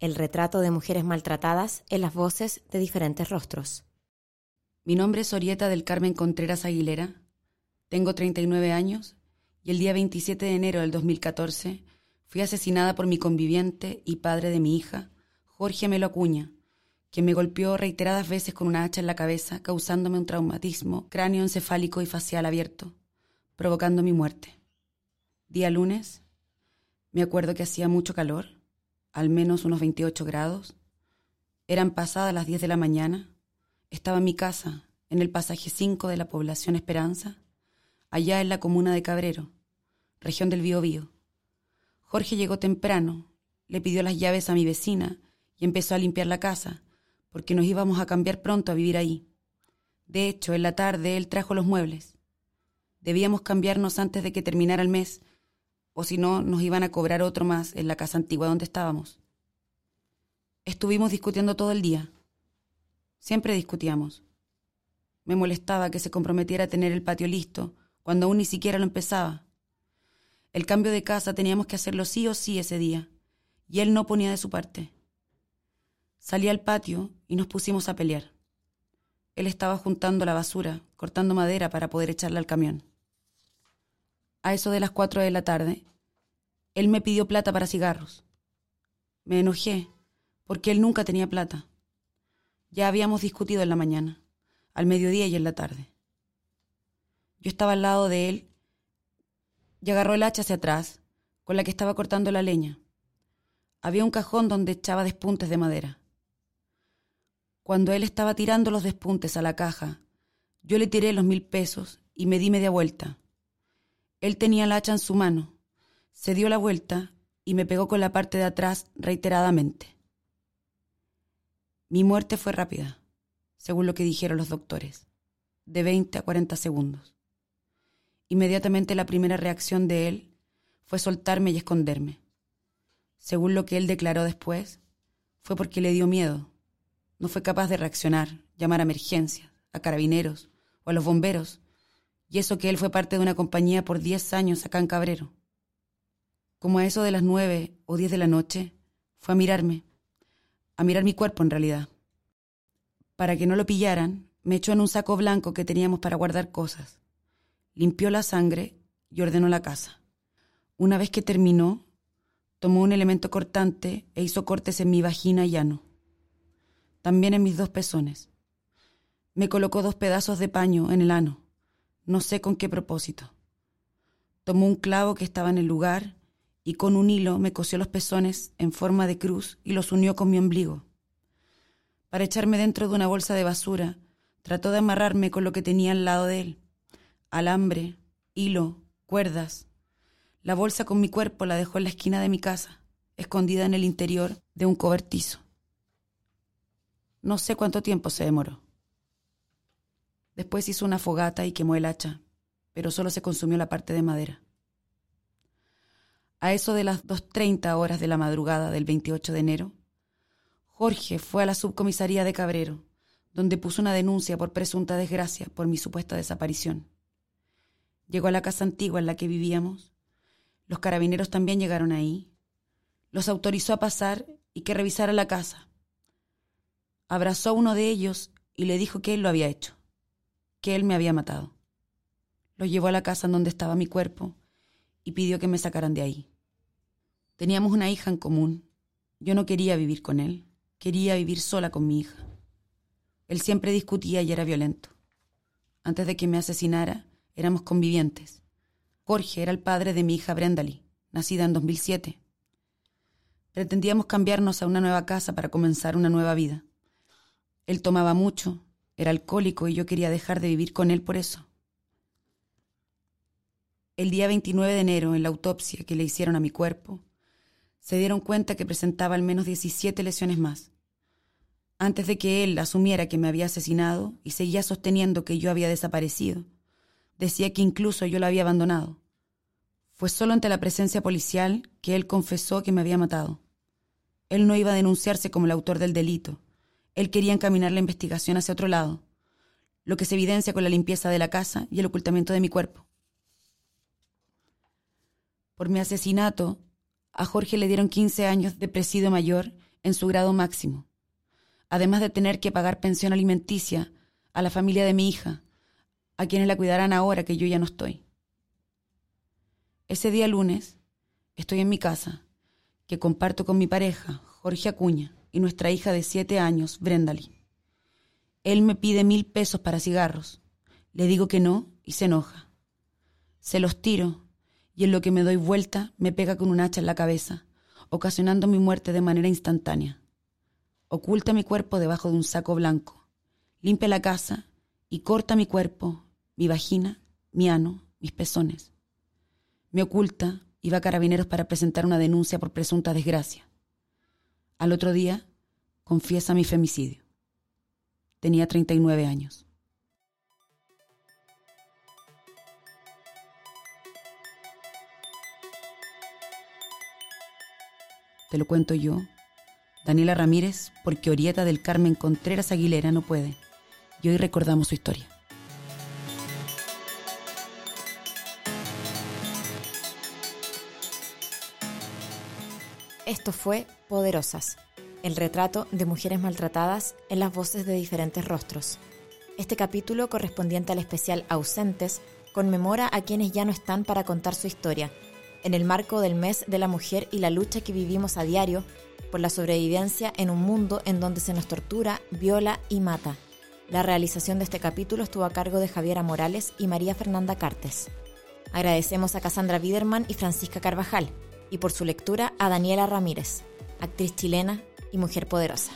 el retrato de mujeres maltratadas en las voces de diferentes rostros. Mi nombre es Orieta del Carmen Contreras Aguilera. Tengo 39 años y el día 27 de enero del 2014 fui asesinada por mi conviviente y padre de mi hija, Jorge Melo Acuña, quien me golpeó reiteradas veces con una hacha en la cabeza, causándome un traumatismo cráneoencefálico y facial abierto, provocando mi muerte. Día lunes, me acuerdo que hacía mucho calor, al menos unos 28 grados. Eran pasadas las 10 de la mañana. Estaba en mi casa, en el pasaje 5 de la población Esperanza, allá en la comuna de Cabrero, región del Biobío. Jorge llegó temprano, le pidió las llaves a mi vecina y empezó a limpiar la casa, porque nos íbamos a cambiar pronto a vivir ahí. De hecho, en la tarde él trajo los muebles. Debíamos cambiarnos antes de que terminara el mes, o si no, nos iban a cobrar otro más en la casa antigua donde estábamos. Estuvimos discutiendo todo el día. Siempre discutíamos. Me molestaba que se comprometiera a tener el patio listo cuando aún ni siquiera lo empezaba. El cambio de casa teníamos que hacerlo sí o sí ese día, y él no ponía de su parte. Salí al patio y nos pusimos a pelear. Él estaba juntando la basura, cortando madera para poder echarla al camión. A eso de las cuatro de la tarde, él me pidió plata para cigarros. Me enojé, porque él nunca tenía plata. Ya habíamos discutido en la mañana, al mediodía y en la tarde. Yo estaba al lado de él y agarró el hacha hacia atrás, con la que estaba cortando la leña. Había un cajón donde echaba despuntes de madera. Cuando él estaba tirando los despuntes a la caja, yo le tiré los mil pesos y me di media vuelta. Él tenía el hacha en su mano, se dio la vuelta y me pegó con la parte de atrás reiteradamente. Mi muerte fue rápida, según lo que dijeron los doctores, de 20 a 40 segundos. Inmediatamente la primera reacción de él fue soltarme y esconderme. Según lo que él declaró después, fue porque le dio miedo. No fue capaz de reaccionar, llamar a emergencias, a carabineros o a los bomberos, y eso que él fue parte de una compañía por 10 años acá en Cabrero. Como a eso de las nueve o diez de la noche, fue a mirarme, a mirar mi cuerpo en realidad. Para que no lo pillaran, me echó en un saco blanco que teníamos para guardar cosas. Limpió la sangre y ordenó la casa. Una vez que terminó, tomó un elemento cortante e hizo cortes en mi vagina y ano. También en mis dos pezones. Me colocó dos pedazos de paño en el ano. No sé con qué propósito. Tomó un clavo que estaba en el lugar y con un hilo me cosió los pezones en forma de cruz y los unió con mi ombligo. Para echarme dentro de una bolsa de basura, trató de amarrarme con lo que tenía al lado de él. Alambre, hilo, cuerdas. La bolsa con mi cuerpo la dejó en la esquina de mi casa, escondida en el interior de un cobertizo. No sé cuánto tiempo se demoró. Después hizo una fogata y quemó el hacha, pero solo se consumió la parte de madera. A eso de las 2.30 horas de la madrugada del 28 de enero, Jorge fue a la subcomisaría de Cabrero, donde puso una denuncia por presunta desgracia por mi supuesta desaparición. Llegó a la casa antigua en la que vivíamos. Los carabineros también llegaron ahí. Los autorizó a pasar y que revisara la casa. Abrazó a uno de ellos y le dijo que él lo había hecho, que él me había matado. Lo llevó a la casa en donde estaba mi cuerpo y pidió que me sacaran de ahí. Teníamos una hija en común. Yo no quería vivir con él. quería vivir sola con mi hija. Él siempre discutía y era violento. Antes de que me asesinara, éramos convivientes. Jorge era el padre de mi hija Brendali, nacida en 2007. Pretendíamos cambiarnos a una nueva casa para comenzar una nueva vida. Él tomaba mucho, era alcohólico y yo quería dejar de vivir con él por eso. El día 29 de enero, en la autopsia que le hicieron a mi cuerpo, se dieron cuenta que presentaba al menos 17 lesiones más. Antes de que él asumiera que me había asesinado y seguía sosteniendo que yo había desaparecido, decía que incluso yo la había abandonado. Fue solo ante la presencia policial que él confesó que me había matado. Él no iba a denunciarse como el autor del delito. Él quería encaminar la investigación hacia otro lado, lo que se evidencia con la limpieza de la casa y el ocultamiento de mi cuerpo. Por mi asesinato, a Jorge le dieron 15 años de presidio mayor en su grado máximo, además de tener que pagar pensión alimenticia a la familia de mi hija, a quienes la cuidarán ahora que yo ya no estoy. Ese día lunes estoy en mi casa, que comparto con mi pareja, Jorge Acuña, y nuestra hija de siete años, Brendali. Él me pide mil pesos para cigarros. Le digo que no y se enoja. Se los tiro y en lo que me doy vuelta me pega con un hacha en la cabeza, ocasionando mi muerte de manera instantánea. Oculta mi cuerpo debajo de un saco blanco, limpia la casa y corta mi cuerpo, mi vagina, mi ano, mis pezones. Me oculta y va a carabineros para presentar una denuncia por presunta desgracia. Al otro día, confiesa mi femicidio. Tenía 39 años. te lo cuento yo, Daniela Ramírez, porque Orieta del Carmen Contreras Aguilera no puede. Y hoy recordamos su historia. Esto fue Poderosas, el retrato de mujeres maltratadas en las voces de diferentes rostros. Este capítulo, correspondiente al especial Ausentes, conmemora a quienes ya no están para contar su historia en el marco del mes de la mujer y la lucha que vivimos a diario por la sobrevivencia en un mundo en donde se nos tortura, viola y mata. La realización de este capítulo estuvo a cargo de Javiera Morales y María Fernanda Cartes. Agradecemos a Cassandra Biderman y Francisca Carvajal, y por su lectura a Daniela Ramírez, actriz chilena y mujer poderosa.